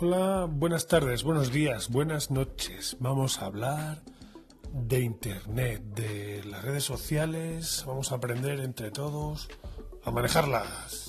Hola, buenas tardes, buenos días, buenas noches. Vamos a hablar de Internet, de las redes sociales. Vamos a aprender entre todos a manejarlas.